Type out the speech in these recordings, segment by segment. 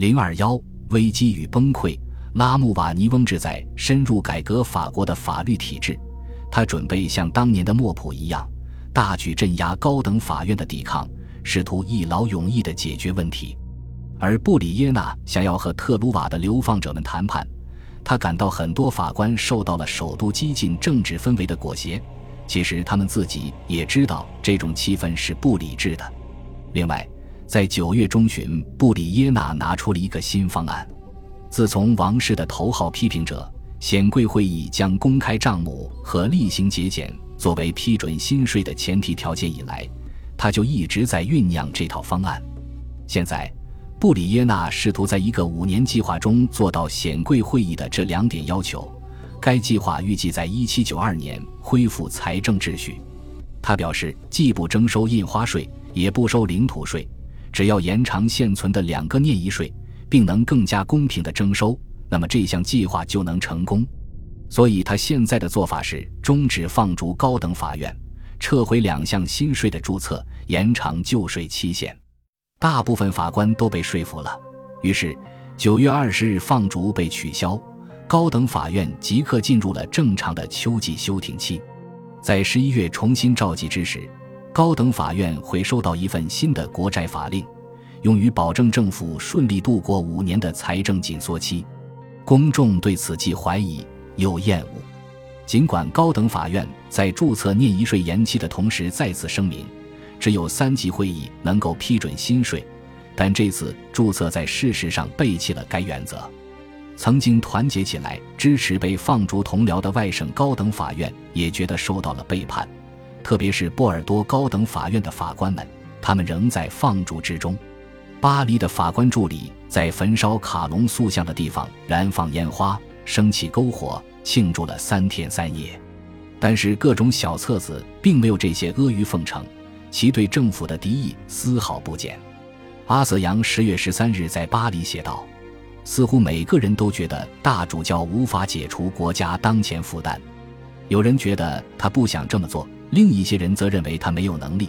零二幺危机与崩溃。拉穆瓦尼翁志在深入改革法国的法律体制，他准备像当年的莫普一样，大举镇压高等法院的抵抗，试图一劳永逸地解决问题。而布里耶纳想要和特鲁瓦的流放者们谈判，他感到很多法官受到了首都激进政治氛围的裹挟。其实他们自己也知道这种气氛是不理智的。另外，在九月中旬，布里耶纳拿出了一个新方案。自从王室的头号批评者显贵会议将公开账目和例行节俭作为批准新税的前提条件以来，他就一直在酝酿这套方案。现在，布里耶纳试图在一个五年计划中做到显贵会议的这两点要求。该计划预计在1792年恢复财政秩序。他表示，既不征收印花税，也不收领土税，只要延长现存的两个念遗税。并能更加公平的征收，那么这项计划就能成功。所以他现在的做法是终止放逐高等法院，撤回两项新税的注册，延长旧税期限。大部分法官都被说服了。于是，九月二十日放逐被取消，高等法院即刻进入了正常的秋季休庭期。在十一月重新召集之时，高等法院会收到一份新的国债法令。用于保证政府顺利度过五年的财政紧缩期，公众对此既怀疑又厌恶。尽管高等法院在注册念遗税延期的同时再次声明，只有三级会议能够批准新税，但这次注册在事实上背弃了该原则。曾经团结起来支持被放逐同僚的外省高等法院也觉得受到了背叛，特别是波尔多高等法院的法官们，他们仍在放逐之中。巴黎的法官助理在焚烧卡隆塑像的地方燃放烟花、升起篝火，庆祝了三天三夜。但是各种小册子并没有这些阿谀奉承，其对政府的敌意丝毫不减。阿瑟扬十月十三日在巴黎写道：“似乎每个人都觉得大主教无法解除国家当前负担。有人觉得他不想这么做，另一些人则认为他没有能力。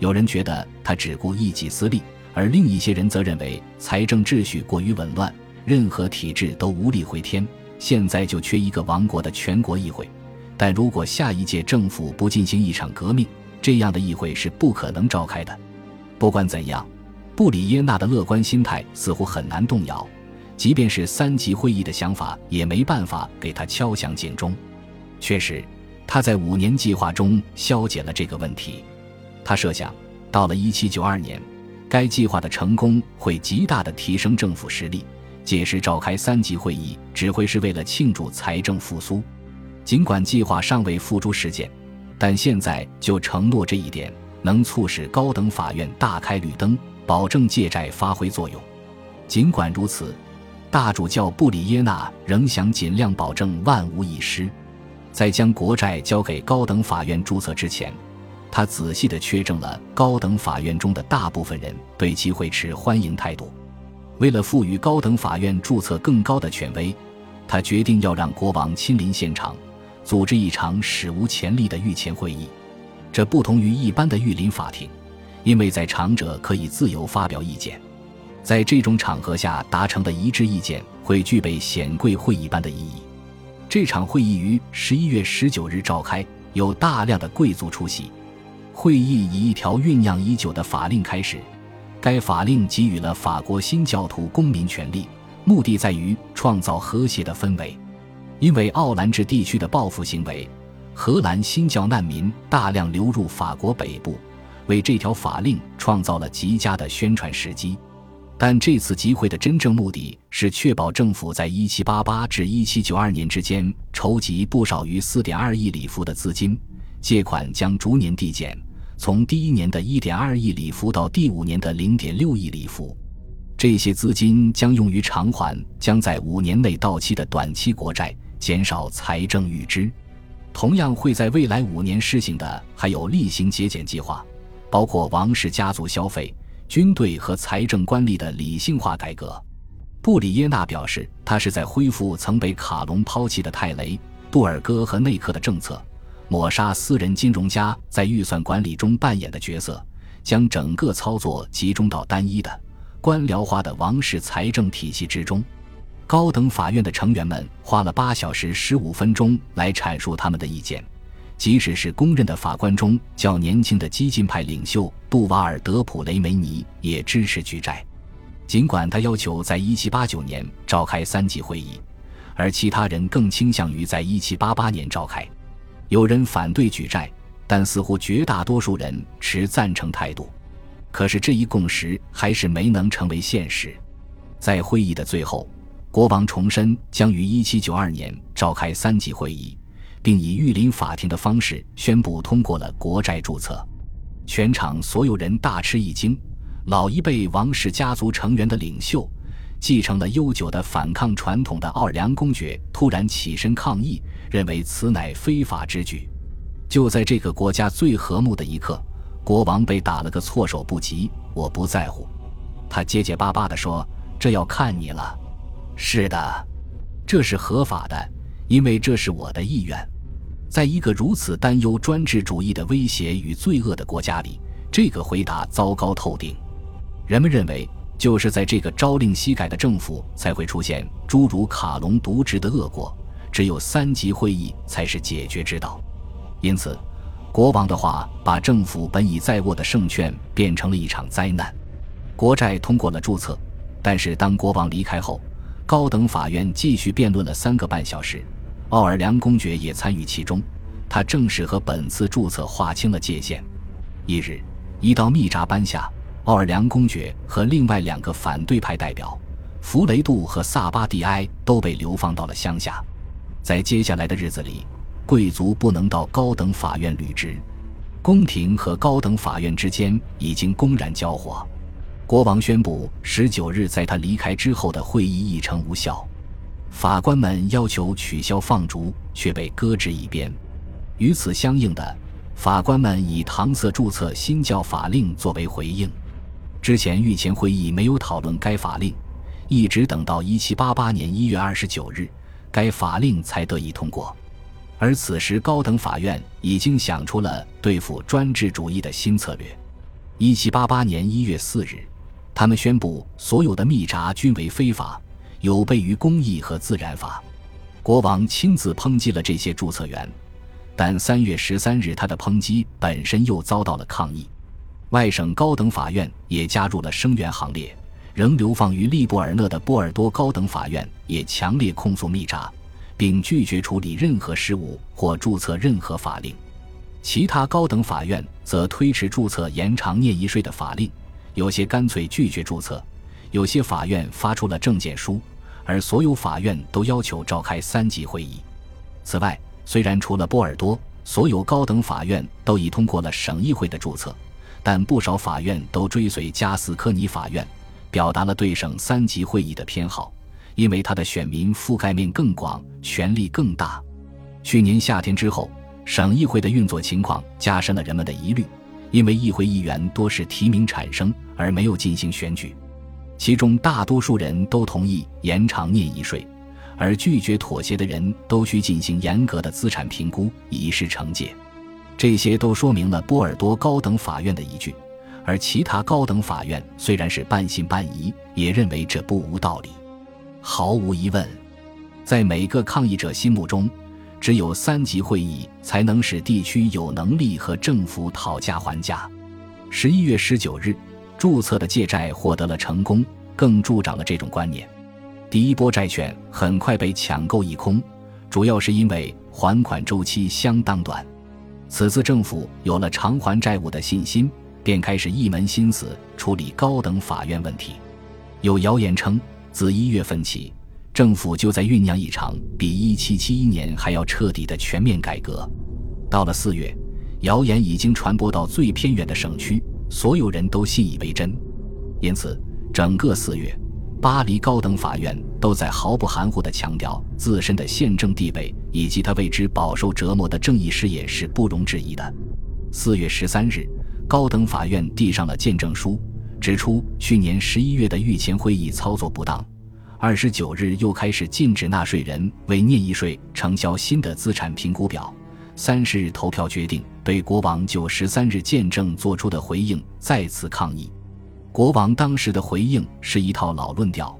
有人觉得他只顾一己私利。”而另一些人则认为财政秩序过于紊乱，任何体制都无力回天。现在就缺一个亡国的全国议会，但如果下一届政府不进行一场革命，这样的议会是不可能召开的。不管怎样，布里耶纳的乐观心态似乎很难动摇，即便是三级会议的想法也没办法给他敲响警钟。确实，他在五年计划中消解了这个问题。他设想，到了1792年。该计划的成功会极大地提升政府实力。届时召开三级会议只会是为了庆祝财政复苏。尽管计划尚未付诸实践，但现在就承诺这一点能促使高等法院大开绿灯，保证借债发挥作用。尽管如此，大主教布里耶纳仍想尽量保证万无一失。在将国债交给高等法院注册之前。他仔细地确证了高等法院中的大部分人对其会持欢迎态度。为了赋予高等法院注册更高的权威，他决定要让国王亲临现场，组织一场史无前例的御前会议。这不同于一般的御林法庭，因为在场者可以自由发表意见。在这种场合下达成的一致意见会具备显贵会议般的意义。这场会议于十一月十九日召开，有大量的贵族出席。会议以一条酝酿已久的法令开始，该法令给予了法国新教徒公民权利，目的在于创造和谐的氛围。因为奥兰治地区的报复行为，荷兰新教难民大量流入法国北部，为这条法令创造了极佳的宣传时机。但这次集会的真正目的是确保政府在1788至1792年之间筹集不少于4.2亿里弗的资金，借款将逐年递减。从第一年的一点二亿里弗到第五年的零点六亿里弗，这些资金将用于偿还将在五年内到期的短期国债，减少财政预支。同样会在未来五年施行的还有例行节俭计划，包括王室家族消费、军队和财政官吏的理性化改革。布里耶纳表示，他是在恢复曾被卡隆抛弃的泰雷、杜尔戈和内克的政策。抹杀私人金融家在预算管理中扮演的角色，将整个操作集中到单一的、官僚化的王室财政体系之中。高等法院的成员们花了八小时十五分钟来阐述他们的意见，即使是公认的法官中较年轻的激进派领袖杜瓦尔德普雷梅尼也支持举债，尽管他要求在一七八九年召开三级会议，而其他人更倾向于在一七八八年召开。有人反对举债，但似乎绝大多数人持赞成态度。可是这一共识还是没能成为现实。在会议的最后。国王重申将于1792年召开三级会议，并以御林法庭的方式宣布通过了国债注册。全场所有人大吃一惊。老一辈王室家族成员的领袖，继承了悠久的反抗传统的奥尔良公爵突然起身抗议，认为此乃非法之举。就在这个国家最和睦的一刻，国王被打了个措手不及。我不在乎，他结结巴巴地说：“这要看你了。”是的，这是合法的，因为这是我的意愿。在一个如此担忧专制主义的威胁与罪恶的国家里，这个回答糟糕透顶。人们认为，就是在这个朝令夕改的政府才会出现诸如卡隆渎职的恶果，只有三级会议才是解决之道。因此，国王的话把政府本已在握的胜券变成了一场灾难。国债通过了注册，但是当国王离开后。高等法院继续辩论了三个半小时，奥尔良公爵也参与其中。他正式和本次注册划清了界限。一日，一道密札颁下，奥尔良公爵和另外两个反对派代表弗雷杜和萨巴蒂埃都被流放到了乡下。在接下来的日子里，贵族不能到高等法院履职，宫廷和高等法院之间已经公然交火。国王宣布，十九日在他离开之后的会议议程无效。法官们要求取消放逐，却被搁置一边。与此相应的，法官们以搪塞注册新教法令作为回应。之前御前会议没有讨论该法令，一直等到一七八八年一月二十九日，该法令才得以通过。而此时，高等法院已经想出了对付专制主义的新策略。一七八八年一月四日。他们宣布，所有的密札均为非法，有悖于公义和自然法。国王亲自抨击了这些注册员，但三月十三日，他的抨击本身又遭到了抗议。外省高等法院也加入了声援行列，仍流放于利布尔勒的波尔多高等法院也强烈控诉密札，并拒绝处理任何事务或注册任何法令。其他高等法院则推迟注册延长念一税的法令。有些干脆拒绝注册，有些法院发出了证件书，而所有法院都要求召开三级会议。此外，虽然除了波尔多，所有高等法院都已通过了省议会的注册，但不少法院都追随加斯科尼法院，表达了对省三级会议的偏好，因为他的选民覆盖面更广，权力更大。去年夏天之后，省议会的运作情况加深了人们的疑虑。因为议会议员多是提名产生，而没有进行选举，其中大多数人都同意延长念一税，而拒绝妥协的人都需进行严格的资产评估以示惩戒。这些都说明了波尔多高等法院的依据，而其他高等法院虽然是半信半疑，也认为这不无道理。毫无疑问，在每个抗议者心目中。只有三级会议才能使地区有能力和政府讨价还价。十一月十九日，注册的借债获得了成功，更助长了这种观念。第一波债券很快被抢购一空，主要是因为还款周期相当短。此次政府有了偿还债务的信心，便开始一门心思处理高等法院问题。有谣言称，自一月份起。政府就在酝酿一场比1771年还要彻底的全面改革。到了四月，谣言已经传播到最偏远的省区，所有人都信以为真。因此，整个四月，巴黎高等法院都在毫不含糊地强调自身的宪政地位以及他为之饱受折磨的正义事业是不容置疑的。四月十三日，高等法院递上了见证书，指出去年十一月的御前会议操作不当。二十九日又开始禁止纳税人为念一税承销新的资产评估表。三十日投票决定对国王就十三日见证作出的回应再次抗议。国王当时的回应是一套老论调，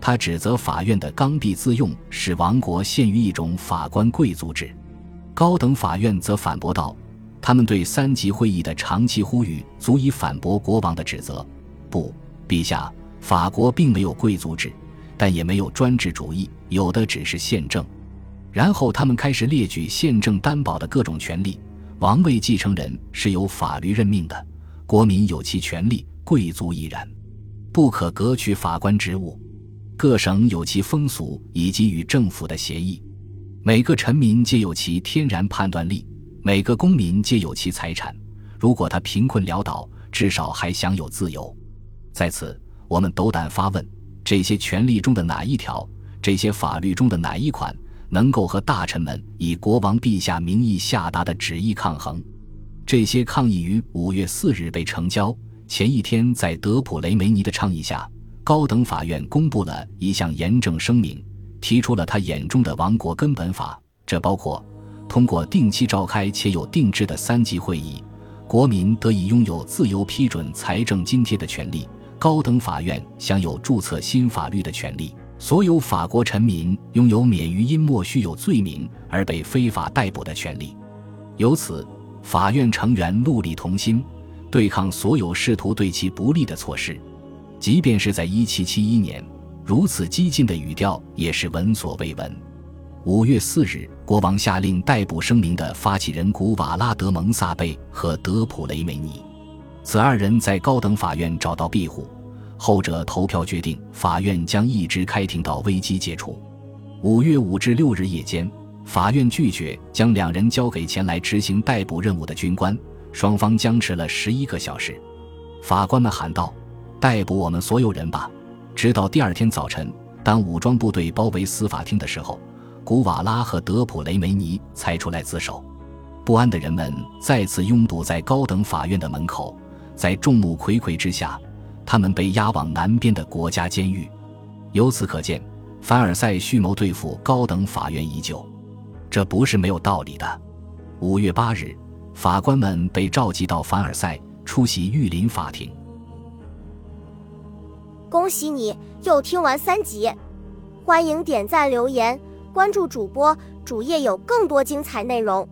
他指责法院的刚愎自用使王国陷于一种法官贵族制。高等法院则反驳道：“他们对三级会议的长期呼吁足以反驳国王的指责。不，陛下，法国并没有贵族制，但也没有专制主义，有的只是宪政。”然后他们开始列举宪政担保的各种权利：王位继承人是由法律任命的，国民有其权利，贵族亦然，不可革去法官职务，各省有其风俗以及与政府的协议，每个臣民皆有其天然判断力，每个公民皆有其财产。如果他贫困潦倒，至少还享有自由。在此，我们斗胆发问：这些权利中的哪一条？这些法律中的哪一款？能够和大臣们以国王陛下名义下达的旨意抗衡，这些抗议于五月四日被成交。前一天，在德普雷梅尼的倡议下，高等法院公布了一项严正声明，提出了他眼中的王国根本法。这包括通过定期召开且有定制的三级会议，国民得以拥有自由批准财政津贴的权利；高等法院享有注册新法律的权利。所有法国臣民拥有免于因莫须有罪名而被非法逮捕的权利。由此，法院成员戮力同心，对抗所有试图对其不利的措施。即便是在1771年，如此激进的语调也是闻所未闻。五月四日，国王下令逮捕声明的发起人古瓦拉德蒙萨贝和德普雷梅尼，此二人在高等法院找到庇护。后者投票决定，法院将一直开庭到危机解除。五月五至六日夜间，法院拒绝将两人交给前来执行逮捕任务的军官，双方僵持了十一个小时。法官们喊道：“逮捕我们所有人吧！”直到第二天早晨，当武装部队包围司法厅的时候，古瓦拉和德普雷梅尼才出来自首。不安的人们再次拥堵在高等法院的门口，在众目睽睽之下。他们被押往南边的国家监狱，由此可见，凡尔赛蓄谋对付高等法院已久，这不是没有道理的。五月八日，法官们被召集到凡尔赛出席御林法庭。恭喜你又听完三集，欢迎点赞、留言、关注主播，主页有更多精彩内容。